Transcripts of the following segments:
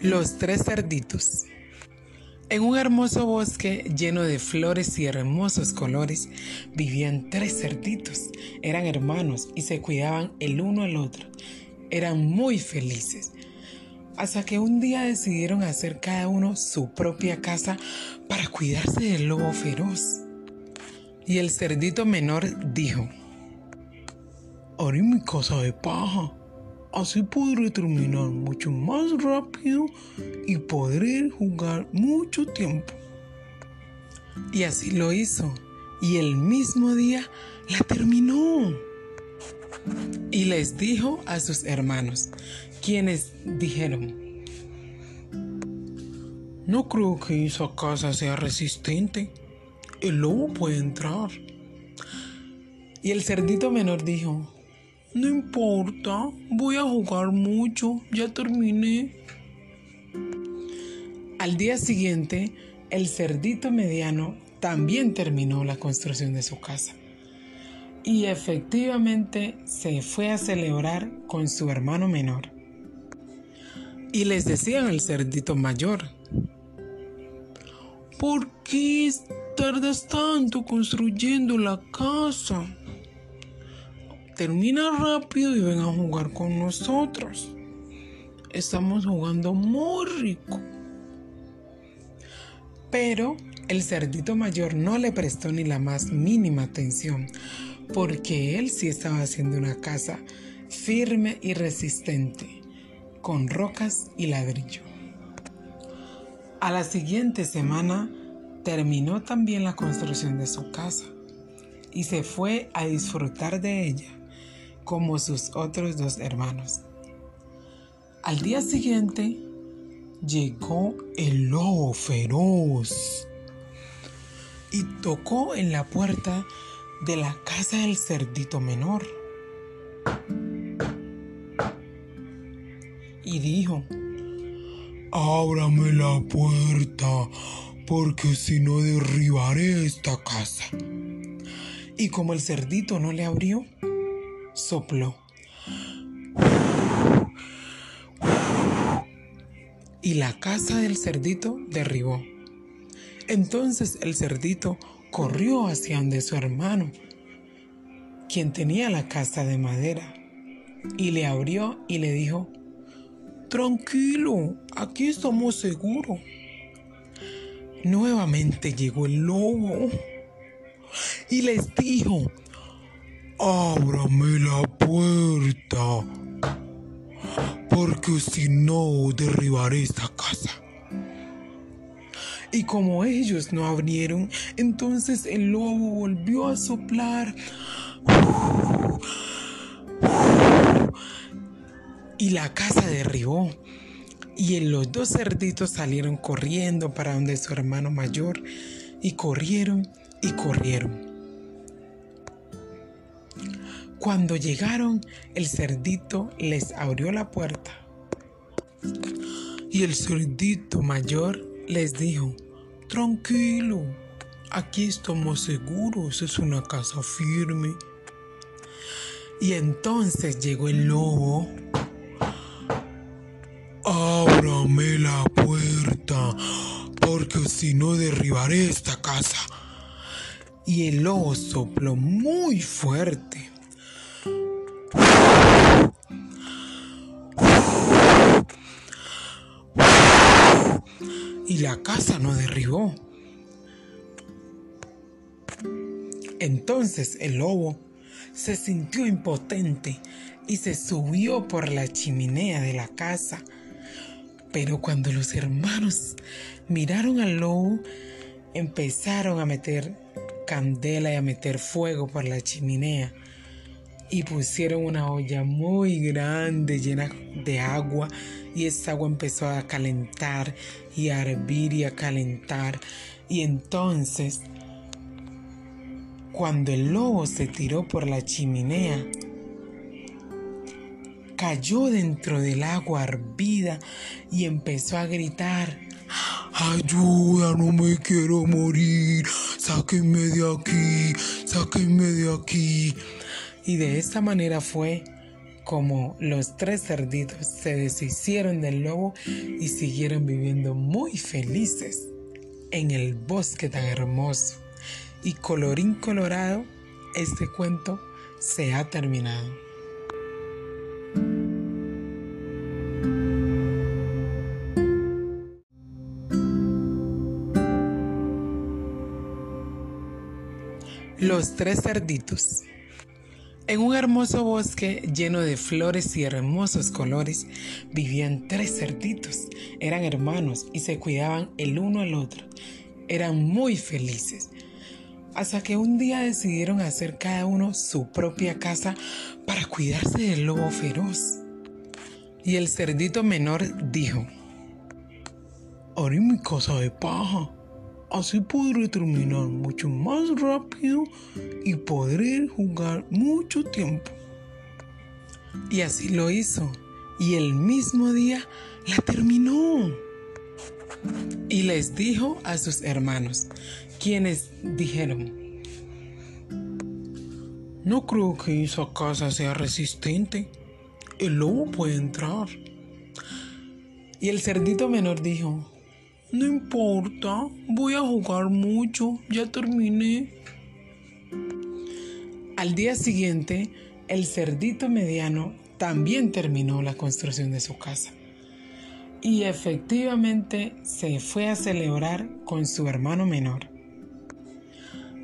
Los tres cerditos. En un hermoso bosque lleno de flores y hermosos colores vivían tres cerditos. Eran hermanos y se cuidaban el uno al otro. Eran muy felices. Hasta que un día decidieron hacer cada uno su propia casa para cuidarse del lobo feroz. Y el cerdito menor dijo, haré mi casa de paja Así podré terminar mucho más rápido y podré jugar mucho tiempo. Y así lo hizo. Y el mismo día la terminó. Y les dijo a sus hermanos, quienes dijeron, no creo que esa casa sea resistente. El lobo puede entrar. Y el cerdito menor dijo, no importa, voy a jugar mucho, ya terminé. Al día siguiente, el cerdito mediano también terminó la construcción de su casa. Y efectivamente se fue a celebrar con su hermano menor. Y les decían al cerdito mayor, ¿por qué tardas tanto construyendo la casa? Termina rápido y ven a jugar con nosotros. Estamos jugando muy rico. Pero el cerdito mayor no le prestó ni la más mínima atención, porque él sí estaba haciendo una casa firme y resistente, con rocas y ladrillo. A la siguiente semana terminó también la construcción de su casa y se fue a disfrutar de ella como sus otros dos hermanos. Al día siguiente llegó el lobo feroz y tocó en la puerta de la casa del cerdito menor. Y dijo, Ábrame la puerta, porque si no derribaré esta casa. Y como el cerdito no le abrió, sopló. Y la casa del cerdito derribó. Entonces el cerdito corrió hacia donde su hermano, quien tenía la casa de madera, y le abrió y le dijo, Tranquilo, aquí estamos seguros. Nuevamente llegó el lobo y les dijo, ábrame la puerta, porque si no derribaré esta casa. Y como ellos no abrieron, entonces el lobo volvió a soplar. Y la casa derribó. Y los dos cerditos salieron corriendo para donde su hermano mayor. Y corrieron y corrieron. Cuando llegaron, el cerdito les abrió la puerta. Y el cerdito mayor les dijo, tranquilo, aquí estamos seguros, es una casa firme. Y entonces llegó el lobo. Ábrame la puerta, porque si no derribaré esta casa. Y el lobo sopló muy fuerte y la casa no derribó. Entonces el lobo se sintió impotente y se subió por la chimenea de la casa. Pero cuando los hermanos miraron al lobo, empezaron a meter candela y a meter fuego por la chimenea y pusieron una olla muy grande llena de agua y esa agua empezó a calentar y a hervir y a calentar y entonces cuando el lobo se tiró por la chimenea cayó dentro del agua hervida y empezó a gritar Ayuda, no me quiero morir. Sáquenme de aquí, sáquenme de aquí. Y de esta manera fue como los tres cerditos se deshicieron del lobo y siguieron viviendo muy felices en el bosque tan hermoso. Y colorín colorado, este cuento se ha terminado. Los tres cerditos. En un hermoso bosque lleno de flores y hermosos colores vivían tres cerditos. Eran hermanos y se cuidaban el uno al otro. Eran muy felices. Hasta que un día decidieron hacer cada uno su propia casa para cuidarse del lobo feroz. Y el cerdito menor dijo, haré mi casa de paja Así podré terminar mucho más rápido y podré jugar mucho tiempo. Y así lo hizo. Y el mismo día la terminó. Y les dijo a sus hermanos, quienes dijeron, no creo que esa casa sea resistente. El lobo puede entrar. Y el cerdito menor dijo, no importa, voy a jugar mucho, ya terminé. Al día siguiente, el cerdito mediano también terminó la construcción de su casa. Y efectivamente se fue a celebrar con su hermano menor.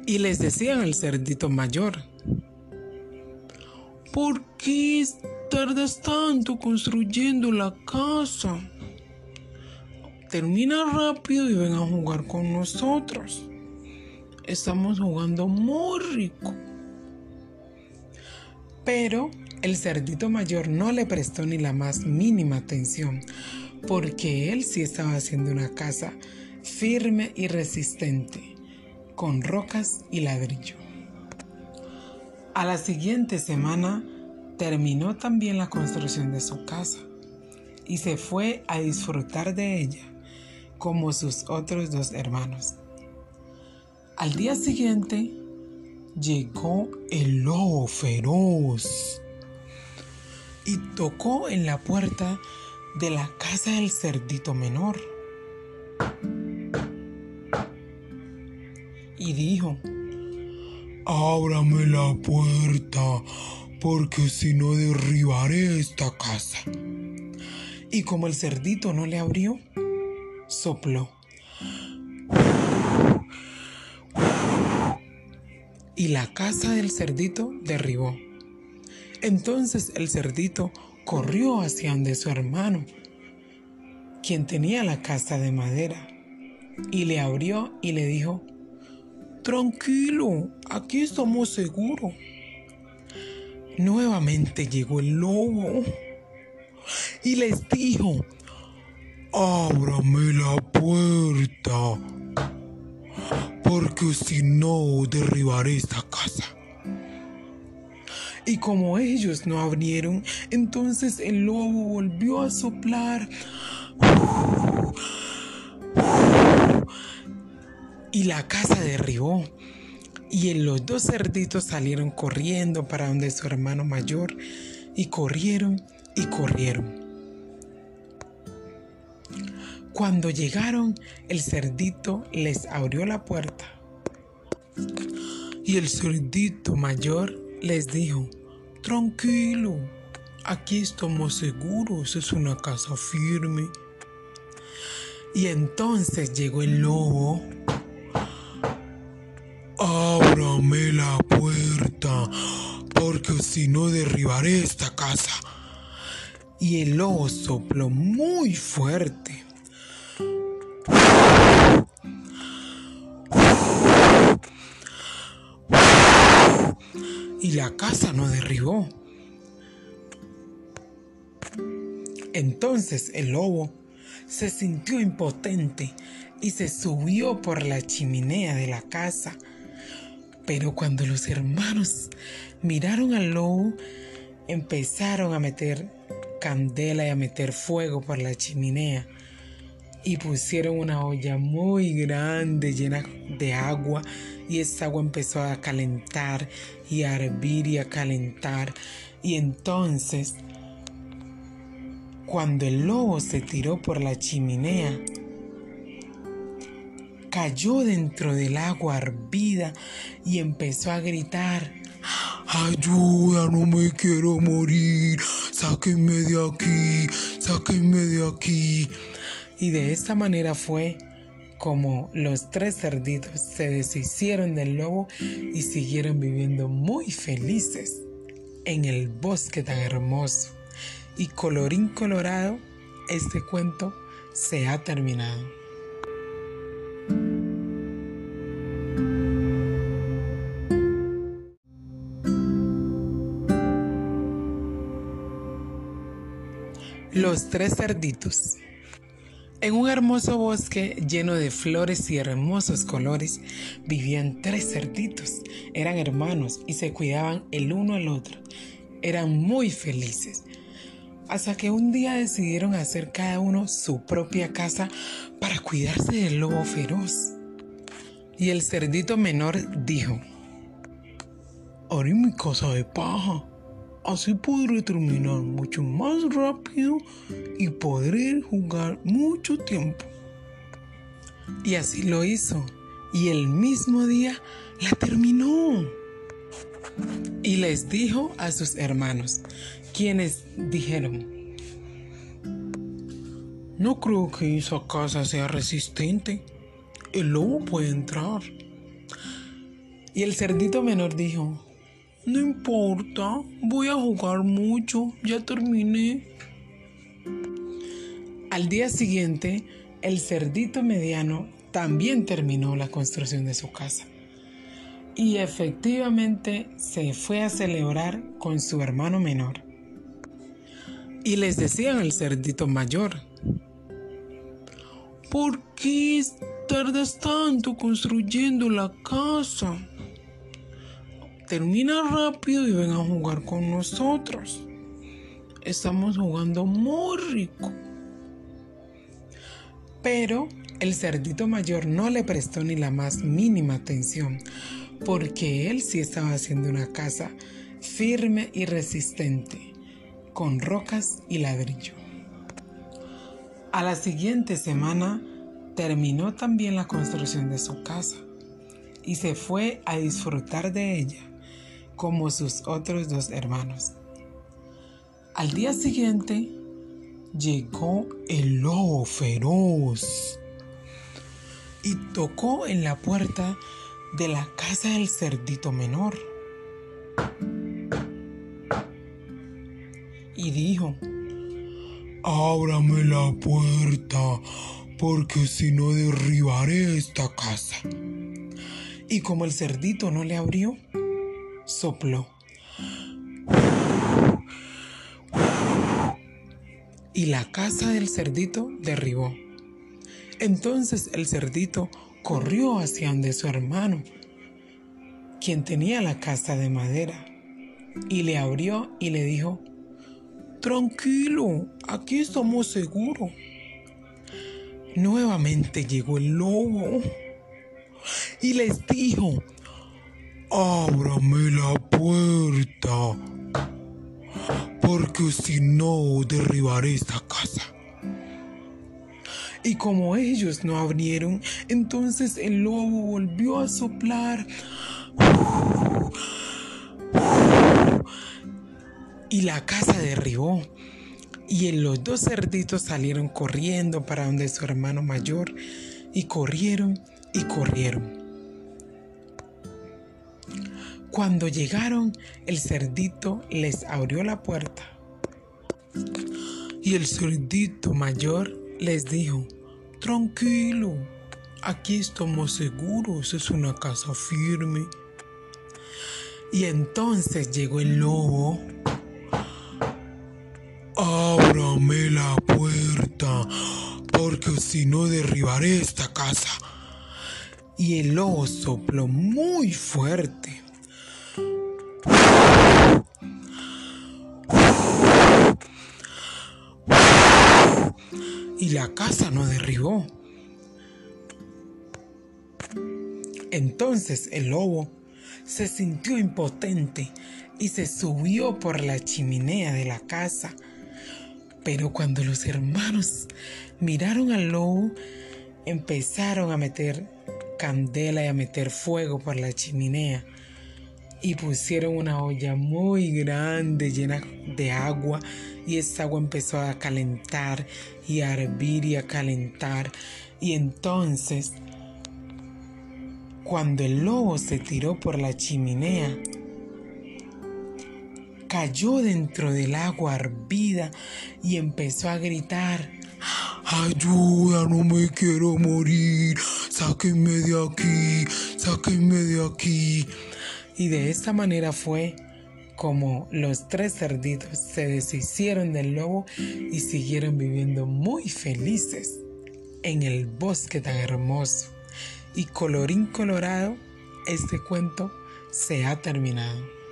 Y les decían al cerdito mayor, ¿por qué tardas tanto construyendo la casa? Termina rápido y ven a jugar con nosotros. Estamos jugando muy rico. Pero el cerdito mayor no le prestó ni la más mínima atención, porque él sí estaba haciendo una casa firme y resistente, con rocas y ladrillo. A la siguiente semana terminó también la construcción de su casa y se fue a disfrutar de ella como sus otros dos hermanos. Al día siguiente llegó el lobo feroz y tocó en la puerta de la casa del cerdito menor. Y dijo, Ábrame la puerta, porque si no derribaré esta casa. Y como el cerdito no le abrió, sopló. Y la casa del cerdito derribó. Entonces el cerdito corrió hacia donde su hermano, quien tenía la casa de madera, y le abrió y le dijo, Tranquilo, aquí estamos seguros. Nuevamente llegó el lobo y les dijo, ábrame la puerta, porque si no derribaré esta casa. Y como ellos no abrieron, entonces el lobo volvió a soplar. Y la casa derribó. Y los dos cerditos salieron corriendo para donde su hermano mayor. Y corrieron y corrieron. Cuando llegaron, el cerdito les abrió la puerta. Y el cerdito mayor les dijo, tranquilo, aquí estamos seguros, es una casa firme. Y entonces llegó el lobo. Ábrame la puerta, porque si no derribaré esta casa. Y el lobo sopló muy fuerte la casa no derribó. Entonces el lobo se sintió impotente y se subió por la chimenea de la casa. Pero cuando los hermanos miraron al lobo, empezaron a meter candela y a meter fuego por la chimenea y pusieron una olla muy grande llena de agua y esa agua empezó a calentar y a hervir y a calentar Y entonces, cuando el lobo se tiró por la chimenea, cayó dentro del agua hervida y empezó a gritar, Ayuda, no me quiero morir, sáquenme de aquí, sáquenme de aquí. Y de esta manera fue como los tres cerditos se deshicieron del lobo y siguieron viviendo muy felices en el bosque tan hermoso. Y colorín colorado, este cuento se ha terminado. Los tres cerditos. En un hermoso bosque lleno de flores y hermosos colores vivían tres cerditos. Eran hermanos y se cuidaban el uno al otro. Eran muy felices. Hasta que un día decidieron hacer cada uno su propia casa para cuidarse del lobo feroz. Y el cerdito menor dijo, Haré mi casa de paja Así podré terminar mucho más rápido y podré jugar mucho tiempo. Y así lo hizo. Y el mismo día la terminó. Y les dijo a sus hermanos, quienes dijeron, no creo que esa casa sea resistente. El lobo puede entrar. Y el cerdito menor dijo, no importa, voy a jugar mucho, ya terminé. Al día siguiente, el cerdito mediano también terminó la construcción de su casa. Y efectivamente se fue a celebrar con su hermano menor. Y les decían al cerdito mayor, ¿por qué tardas tanto construyendo la casa? Termina rápido y ven a jugar con nosotros. Estamos jugando muy rico. Pero el cerdito mayor no le prestó ni la más mínima atención, porque él sí estaba haciendo una casa firme y resistente, con rocas y ladrillo. A la siguiente semana terminó también la construcción de su casa y se fue a disfrutar de ella como sus otros dos hermanos. Al día siguiente llegó el lobo feroz y tocó en la puerta de la casa del cerdito menor. Y dijo, Ábrame la puerta, porque si no derribaré esta casa. Y como el cerdito no le abrió, sopló. Y la casa del cerdito derribó. Entonces el cerdito corrió hacia donde su hermano, quien tenía la casa de madera, y le abrió y le dijo, Tranquilo, aquí estamos seguros. Nuevamente llegó el lobo y les dijo, ábrame la puerta, porque si no derribaré esta casa. Y como ellos no abrieron, entonces el lobo volvió a soplar. Y la casa derribó. Y los dos cerditos salieron corriendo para donde su hermano mayor. Y corrieron y corrieron. Cuando llegaron, el cerdito les abrió la puerta. Y el cerdito mayor les dijo, tranquilo, aquí estamos seguros, es una casa firme. Y entonces llegó el lobo. Ábrame la puerta, porque si no derribaré esta casa. Y el lobo sopló muy fuerte y la casa no derribó. Entonces el lobo se sintió impotente y se subió por la chimenea de la casa. Pero cuando los hermanos miraron al lobo, empezaron a meter candela y a meter fuego por la chimenea y pusieron una olla muy grande llena de agua y esa agua empezó a calentar y a hervir y a calentar y entonces cuando el lobo se tiró por la chimenea cayó dentro del agua hervida y empezó a gritar Ayuda, no me quiero morir. Sáquenme de aquí, sáquenme de aquí. Y de esta manera fue como los tres cerditos se deshicieron del lobo y siguieron viviendo muy felices en el bosque tan hermoso. Y colorín colorado, este cuento se ha terminado.